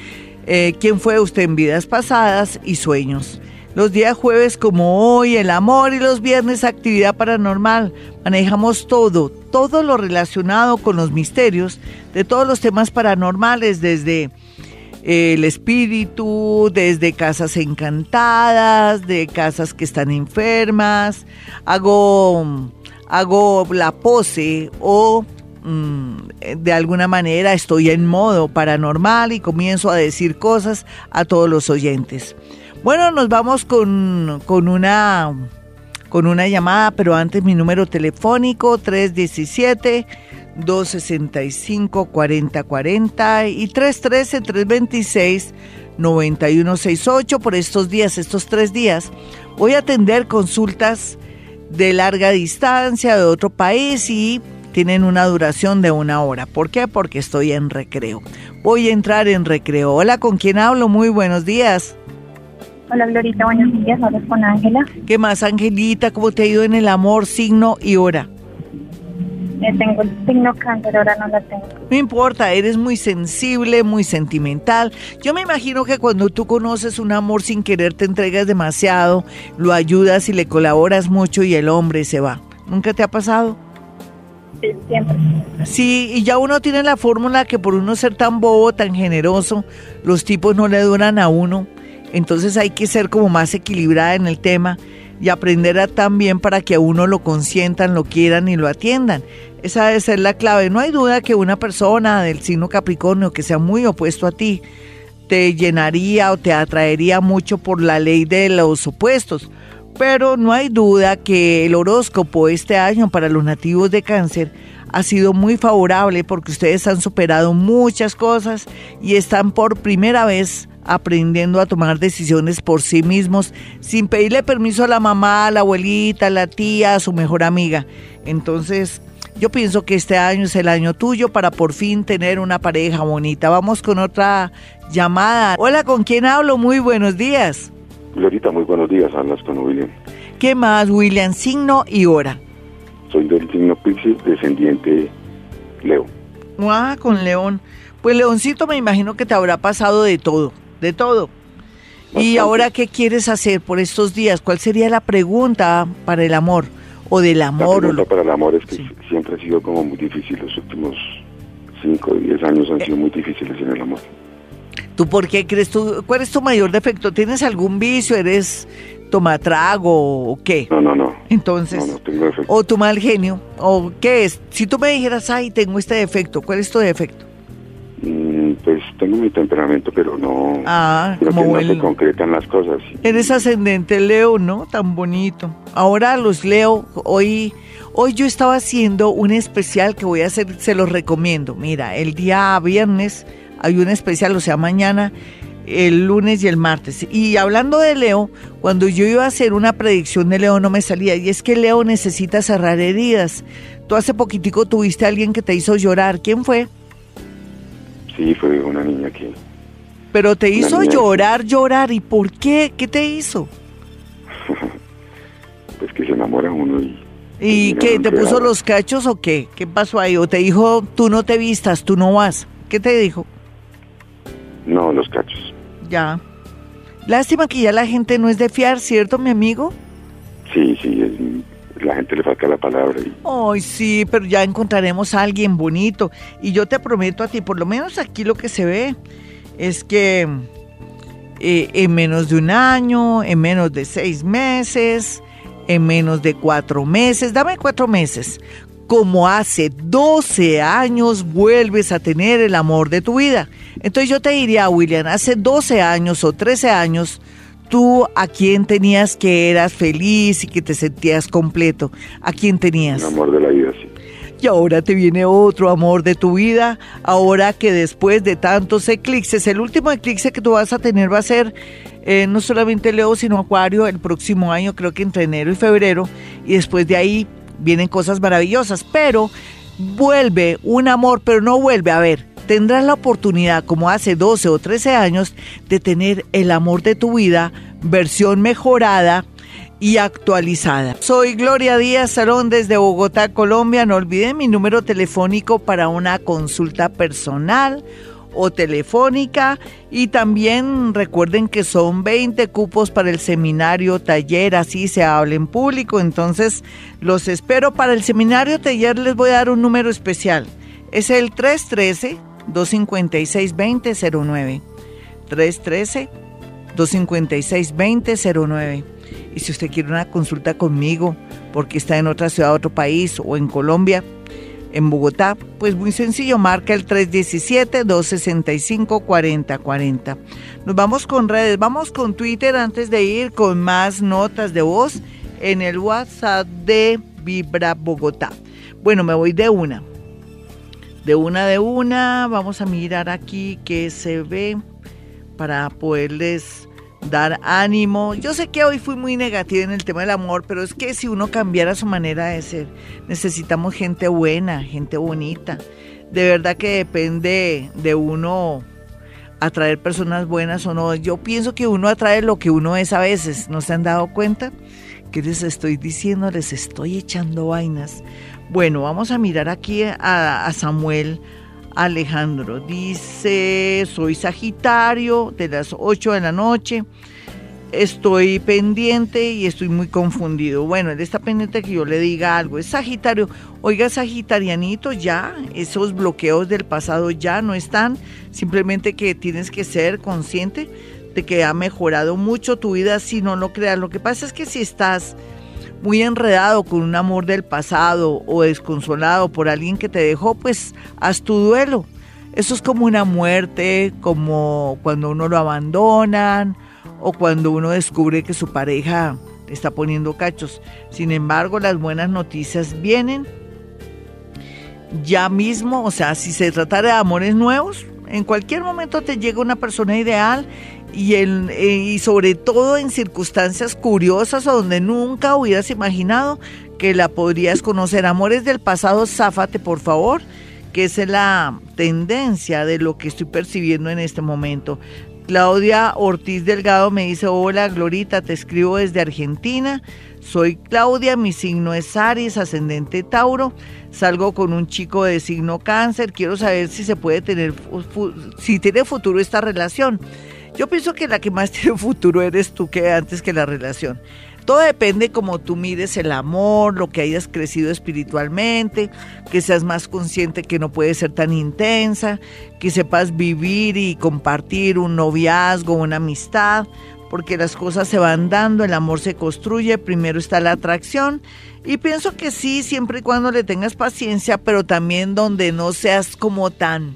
eh, quién fue usted en vidas pasadas y sueños. Los días jueves como hoy, el amor y los viernes actividad paranormal. Manejamos todo, todo lo relacionado con los misterios de todos los temas paranormales, desde eh, el espíritu, desde casas encantadas, de casas que están enfermas. Hago, hago la pose o mm, de alguna manera estoy en modo paranormal y comienzo a decir cosas a todos los oyentes. Bueno, nos vamos con, con una con una llamada, pero antes mi número telefónico 317 265 4040 y 313 326 9168 por estos días, estos tres días. Voy a atender consultas de larga distancia de otro país y tienen una duración de una hora. ¿Por qué? Porque estoy en recreo. Voy a entrar en recreo. Hola, ¿con quién hablo? Muy buenos días. Hola Glorita, buenos días, hablas con Ángela. ¿Qué más, Angelita? ¿Cómo te ha ido en el amor, signo y hora? Eh, tengo el signo cáncer, ahora no la tengo. No importa, eres muy sensible, muy sentimental. Yo me imagino que cuando tú conoces un amor sin querer te entregas demasiado, lo ayudas y le colaboras mucho y el hombre se va. ¿Nunca te ha pasado? Sí, siempre. Sí, y ya uno tiene la fórmula que por uno ser tan bobo, tan generoso, los tipos no le duran a uno. Entonces hay que ser como más equilibrada en el tema y aprender a también para que a uno lo consientan, lo quieran y lo atiendan. Esa debe ser la clave. No hay duda que una persona del signo Capricornio que sea muy opuesto a ti te llenaría o te atraería mucho por la ley de los opuestos. Pero no hay duda que el horóscopo este año para los nativos de cáncer ha sido muy favorable porque ustedes han superado muchas cosas y están por primera vez aprendiendo a tomar decisiones por sí mismos sin pedirle permiso a la mamá, a la abuelita, a la tía, a su mejor amiga. Entonces, yo pienso que este año es el año tuyo para por fin tener una pareja bonita. Vamos con otra llamada. Hola, ¿con quién hablo? Muy buenos días. Glorita, muy buenos días, hablas con William. ¿Qué más, William? Signo y hora. Soy del signo Pisces, descendiente Leo. Ah, con León. Pues Leoncito me imagino que te habrá pasado de todo, de todo. ¿Y ahora qué quieres hacer por estos días? ¿Cuál sería la pregunta para el amor? ¿O del amor? La pregunta para el amor es que siempre ha sido como muy difícil. Los últimos 5 o 10 años han sido muy difíciles en el amor. ¿Tú por qué crees tú? ¿Cuál es tu mayor defecto? ¿Tienes algún vicio? ¿Eres tomatrago o qué? No, no, no. Entonces, No, no tengo defecto. ¿o tu mal genio? ¿O qué es? Si tú me dijeras, ay, tengo este defecto, ¿cuál es tu defecto? Pues tengo mi temperamento, pero no. Ah, creo como que no se concretan las cosas. Eres ascendente Leo, ¿no? Tan bonito. Ahora los Leo, hoy, hoy yo estaba haciendo un especial que voy a hacer, se los recomiendo. Mira, el día viernes hay un especial, o sea, mañana, el lunes y el martes. Y hablando de Leo, cuando yo iba a hacer una predicción de Leo no me salía. Y es que Leo necesita cerrar heridas. Tú hace poquitico tuviste a alguien que te hizo llorar. ¿Quién fue? Sí, fue una niña que. Pero te hizo llorar, llorar. ¿Y por qué? ¿Qué te hizo? Pues que se enamora uno y. ¿Y qué? ¿Te puso los cachos o qué? ¿Qué pasó ahí? ¿O te dijo, tú no te vistas, tú no vas? ¿Qué te dijo? No, los cachos. Ya. Lástima que ya la gente no es de fiar, ¿cierto, mi amigo? Sí, sí, es- la gente le falta la palabra. Ay, sí, pero ya encontraremos a alguien bonito. Y yo te prometo a ti, por lo menos aquí lo que se ve es que eh, en menos de un año, en menos de seis meses, en menos de cuatro meses, dame cuatro meses, como hace 12 años vuelves a tener el amor de tu vida. Entonces yo te diría, William, hace 12 años o 13 años, tú a quién tenías que eras feliz y que te sentías completo, a quién tenías. el amor de la vida, sí. Y ahora te viene otro amor de tu vida, ahora que después de tantos eclipses, el último eclipse que tú vas a tener va a ser eh, no solamente Leo, sino Acuario el próximo año, creo que entre enero y febrero, y después de ahí vienen cosas maravillosas, pero vuelve un amor, pero no vuelve, a ver, tendrás la oportunidad, como hace 12 o 13 años, de tener el amor de tu vida, versión mejorada, y actualizada. Soy Gloria Díaz Salón desde Bogotá, Colombia. No olviden mi número telefónico para una consulta personal o telefónica y también recuerden que son 20 cupos para el seminario taller, así se habla en público, entonces los espero para el seminario taller, les voy a dar un número especial, es el 313 256 2009 313 256 2009 y si usted quiere una consulta conmigo porque está en otra ciudad, otro país o en Colombia, en Bogotá, pues muy sencillo, marca el 317-265-4040. Nos vamos con redes, vamos con Twitter antes de ir con más notas de voz en el WhatsApp de Vibra Bogotá. Bueno, me voy de una. De una, de una, vamos a mirar aquí qué se ve para poderles dar ánimo. Yo sé que hoy fui muy negativa en el tema del amor, pero es que si uno cambiara su manera de ser, necesitamos gente buena, gente bonita. De verdad que depende de uno atraer personas buenas o no. Yo pienso que uno atrae lo que uno es a veces. ¿No se han dado cuenta? ¿Qué les estoy diciendo? Les estoy echando vainas. Bueno, vamos a mirar aquí a, Samuel Alejandro. Dice, soy Sagitario de las 8 de la noche. Estoy pendiente y estoy muy confundido. Bueno, él está pendiente que yo le diga algo. Es Sagitario. Oiga, Sagitarianito, ya, esos bloqueos del pasado ya no están. Simplemente que tienes que ser consciente de que ha mejorado mucho tu vida si no lo creas. Lo que pasa es que si estás muy enredado con un amor del pasado o desconsolado por alguien que te dejó, pues haz tu duelo. Eso es como una muerte, como cuando uno lo abandonan o cuando uno descubre que su pareja está poniendo cachos. Sin embargo, las buenas noticias vienen ya mismo, o sea, si se tratara de amores nuevos, en cualquier momento te llega una persona ideal y, en- eh, y sobre todo en circunstancias curiosas o donde nunca hubieras imaginado que la podrías conocer. Amores del pasado, záfate por favor, que es la tendencia de lo que estoy percibiendo en este momento. Claudia Ortiz Delgado me dice, hola Glorita, te escribo desde Argentina. Soy Claudia, mi signo es Aries, ascendente Tauro. Salgo con un chico de signo cáncer. Quiero saber si se puede tener, si tiene futuro esta relación. Yo pienso que la que más tiene futuro eres tú que antes que la relación. Todo depende como tú mires el amor, lo que hayas crecido espiritualmente, que seas más consciente que no puede ser tan intensa, que sepas vivir y compartir un noviazgo, una amistad, porque las cosas se van dando, el amor se construye, primero está la atracción y pienso que sí, siempre y cuando le tengas paciencia, pero también donde no seas como tan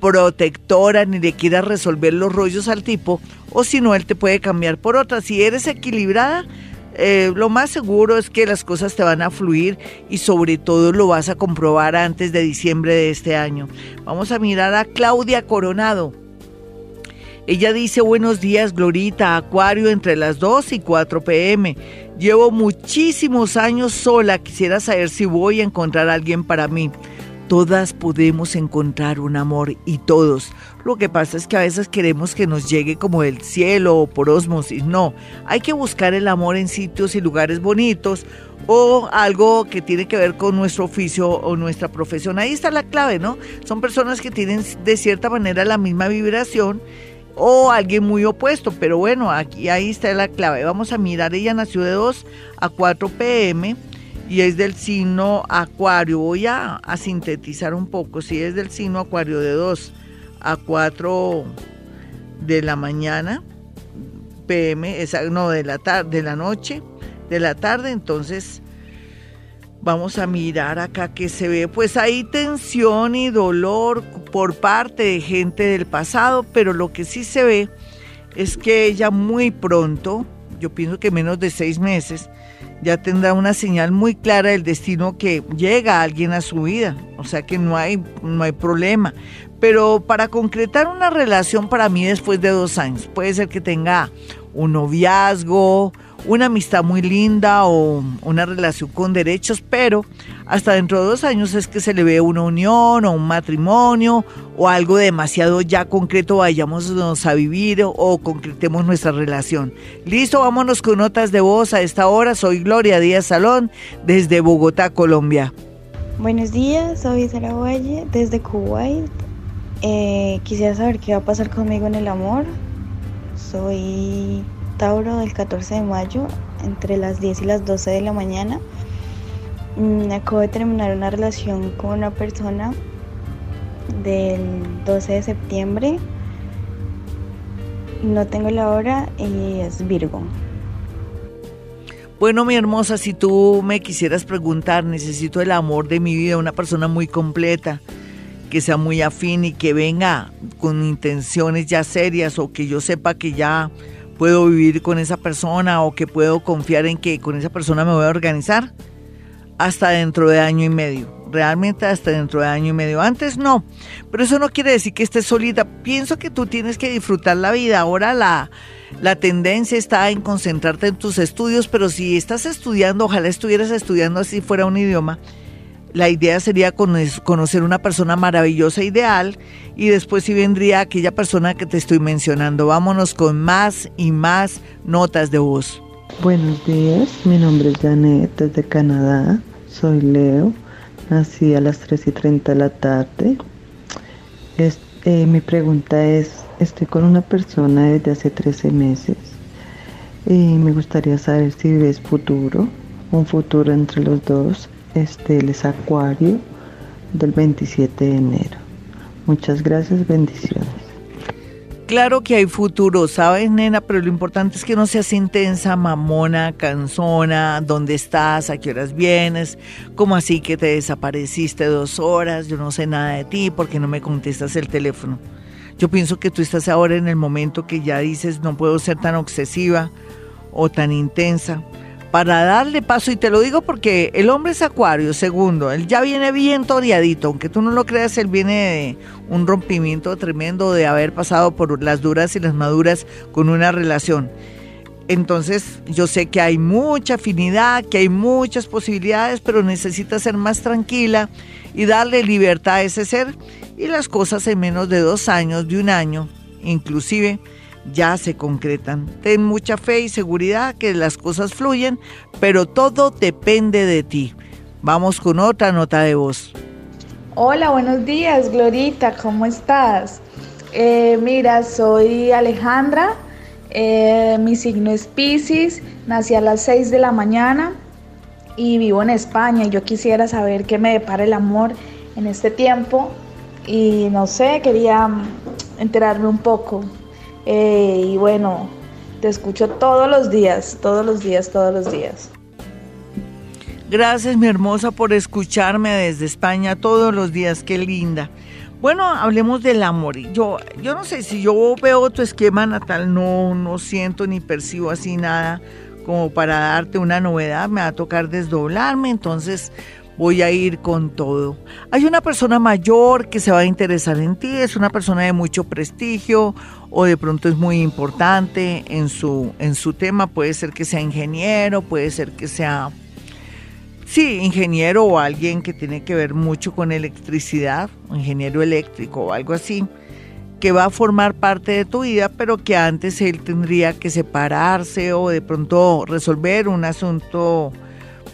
protectora ni le quieras resolver los rollos al tipo, o si no, él te puede cambiar por otra. Si eres equilibrada, eh, lo más seguro es que las cosas te van a fluir y sobre todo lo vas a comprobar antes de diciembre de este año. Vamos a mirar a Claudia Coronado. Ella dice, buenos días, Glorita, Acuario entre las 2 y 4 pm. Llevo muchísimos años sola, quisiera saber si voy a encontrar a alguien para mí. Todas podemos encontrar un amor y todos. Lo que pasa es que a veces queremos que nos llegue como del cielo o por osmosis. No, hay que buscar el amor en sitios y lugares bonitos o algo que tiene que ver con nuestro oficio o nuestra profesión. Ahí está la clave, ¿no? Son personas que tienen de cierta manera la misma vibración o alguien muy opuesto, pero bueno, aquí ahí está la clave. Vamos a mirar, ella nació de 2 a 4 pm y es del signo Acuario. Voy a, sintetizar un poco. Si es del signo Acuario de 2 a 4 de la mañana, PM, esa, no, de la, tarde, de la noche, de la tarde, entonces vamos a mirar acá que se ve. Pues hay tensión y dolor por parte de gente del pasado, pero lo que sí se ve es que ella muy pronto, yo pienso que menos de seis meses, ya tendrá una señal muy clara del destino que llega alguien a su vida, o sea que no hay, no hay problema. Pero para concretar una relación para mí después de dos años, puede ser que tenga un noviazgo, una amistad muy linda o una relación con derechos, pero hasta dentro de dos años es que se le ve una unión o un matrimonio o algo demasiado ya concreto, vayámonos a vivir o, concretemos nuestra relación. Listo, vámonos con notas de voz a esta hora. Soy Gloria Díaz Salón desde Bogotá, Colombia. Buenos días, soy Sara Valle desde Kuwait. Eh, quisiera saber qué va a pasar conmigo en el amor. Soy Tauro del 14 de mayo entre las 10 y las 12 de la mañana. Mm, acabo de terminar una relación con una persona del 12 de septiembre. No tengo la hora y es Virgo. Bueno, mi hermosa, si tú me quisieras preguntar, necesito el amor de mi vida, una persona muy completa, que sea muy afín y que venga con intenciones ya serias o que yo sepa que ya puedo vivir con esa persona o que puedo confiar en que con esa persona me voy a organizar hasta dentro de año y medio. Realmente hasta dentro de año y medio. Antes no. Pero eso no quiere decir que estés solita. Pienso que tú tienes que disfrutar la vida. Ahora la, la tendencia está en concentrarte en tus estudios, pero si estás estudiando, ojalá estuvieras estudiando así fuera un idioma la idea sería conocer una persona maravillosa, ideal, y después sí vendría aquella persona que te estoy mencionando. Vámonos con más y más notas de voz. Buenos días, mi nombre es Janet desde Canadá, soy Leo, nací a las 3 y 30 de la tarde. Eh, mi pregunta es, estoy con una persona desde hace 13 meses y me gustaría saber si ves futuro, un futuro entre los dos este, es Acuario del 27 de enero. Muchas gracias, bendiciones. Claro que hay futuro, ¿sabes, nena? Pero lo importante es que no seas intensa, mamona, cansona, ¿dónde estás? ¿A qué horas vienes? ¿Cómo así que te desapareciste dos horas? Yo no sé nada de ti porque no me contestas el teléfono. Yo pienso que tú estás ahora en el momento que ya dices no puedo ser tan obsesiva o tan intensa para darle paso, y te lo digo porque el hombre es acuario, segundo, él ya viene bien toreadito, aunque tú no lo creas, él viene de un rompimiento tremendo de haber pasado por las duras y las maduras con una relación. Entonces yo sé que hay mucha afinidad, que hay muchas posibilidades, pero necesita ser más tranquila y darle libertad a ese ser y las cosas en menos de dos años, de un año, inclusive ya se concretan. Ten mucha fe y seguridad que las cosas fluyen, pero todo depende de ti. Vamos con otra nota de voz. Hola, buenos días, Glorita, ¿cómo estás? Eh, mira, soy Alejandra, eh, mi signo es Pisces, nací a las 6 de la mañana y vivo en España. Yo quisiera saber qué me depara el amor en este tiempo y no sé, quería enterarme un poco. Y bueno, te escucho todos los días, todos los días, todos los días. Gracias, mi hermosa, por escucharme desde España todos los días. Qué linda. Bueno, hablemos del amor. Yo, yo no sé si yo veo tu esquema natal, no, no siento ni percibo así nada como para darte una novedad. Me va a tocar desdoblarme, entonces voy a ir con todo. Hay una persona mayor que se va a interesar en ti, es una persona de mucho prestigio o de pronto es muy importante en su, en su tema. Puede ser que sea ingeniero, puede ser que sea Sí, ingeniero o alguien que tiene que ver mucho con electricidad, ingeniero eléctrico o algo así, que va a formar parte de tu vida, pero que antes él tendría que separarse o de pronto resolver un asunto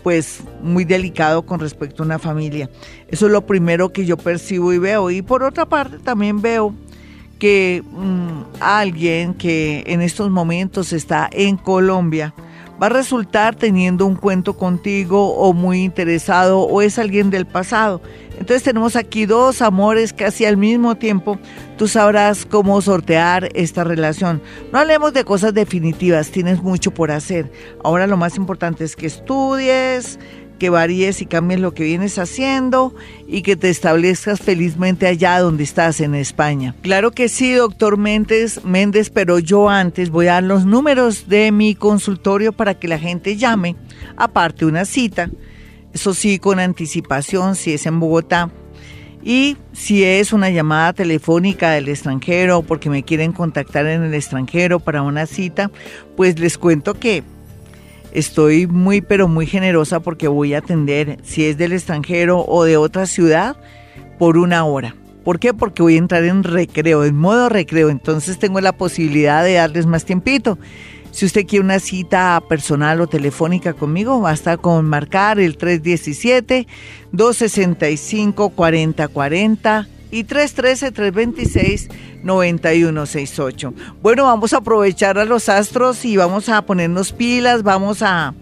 pues muy delicado con respecto a una familia. Eso es lo primero que yo percibo y veo. Y por otra parte también veo que mm, alguien que en estos momentos está en Colombia, va a resultar teniendo un cuento contigo o muy interesado o es alguien del pasado. Entonces tenemos aquí dos amores casi al mismo tiempo. Tú sabrás cómo sortear esta relación. No hablemos de cosas definitivas, tienes mucho por hacer. Ahora lo más importante es que estudies, que varíes y cambies lo que vienes haciendo y que te establezcas felizmente allá donde estás en España. Claro que sí, doctor Méndez, Méndez, pero yo antes voy a dar los números de mi consultorio para que la gente llame, aparte una cita, eso sí, con anticipación, si es en Bogotá. Y si es una llamada telefónica del extranjero porque me quieren contactar en el extranjero para una cita, pues les cuento que Estoy muy, pero muy generosa porque voy a atender, si es del extranjero o de otra ciudad, por una hora. ¿Por qué? Porque voy a entrar en recreo, en modo recreo. Entonces tengo la posibilidad de darles más tiempito. Si usted quiere una cita personal o telefónica conmigo, basta con marcar el 317-265-4040 y 313-326-9168. Bueno, vamos a aprovechar a los astros y vamos a ponernos pilas, vamos a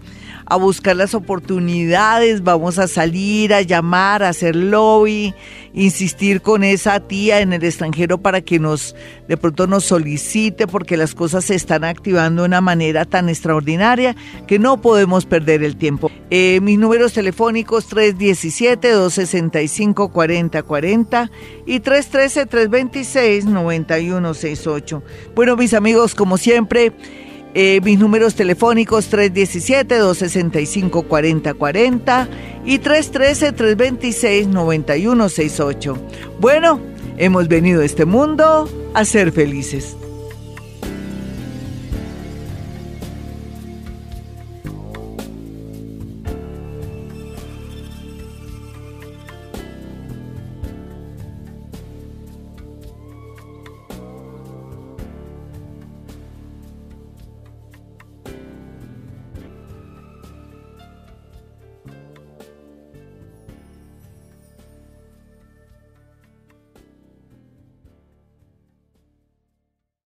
a buscar las oportunidades, vamos a salir, a llamar, a hacer lobby, insistir con esa tía en el extranjero para que nos de pronto nos solicite porque las cosas se están activando de una manera tan extraordinaria que no podemos perder el tiempo. Eh, mis números telefónicos 317-265-4040 y 313-326-9168. Bueno, mis amigos, como siempre, eh, mis números telefónicos 317-265-4040 y 313-326-9168. Bueno, hemos venido a este mundo a ser felices.